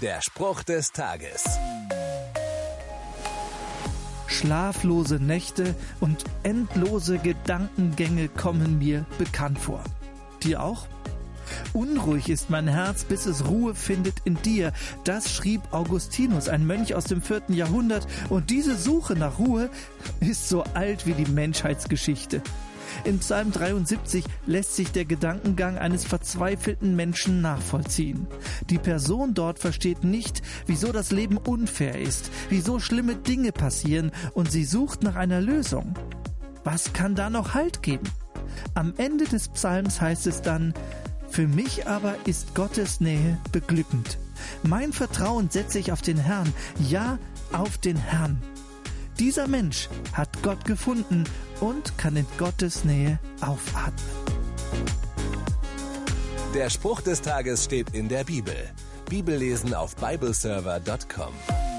Der Spruch des Tages. Schlaflose Nächte und endlose Gedankengänge kommen mir bekannt vor. Dir auch? Unruhig ist mein Herz, bis es Ruhe findet in dir. Das schrieb Augustinus, ein Mönch aus dem vierten Jahrhundert. Und diese Suche nach Ruhe ist so alt wie die Menschheitsgeschichte. In Psalm 73 lässt sich der Gedankengang eines verzweifelten Menschen nachvollziehen. Die Person dort versteht nicht, wieso das Leben unfair ist, wieso schlimme Dinge passieren und sie sucht nach einer Lösung. Was kann da noch Halt geben? Am Ende des Psalms heißt es dann, für mich aber ist Gottes Nähe beglückend. Mein Vertrauen setze ich auf den Herrn, ja, auf den Herrn. Dieser Mensch hat Gott gefunden und kann in Gottes Nähe aufatmen. Der Spruch des Tages steht in der Bibel. Bibellesen auf bibleserver.com.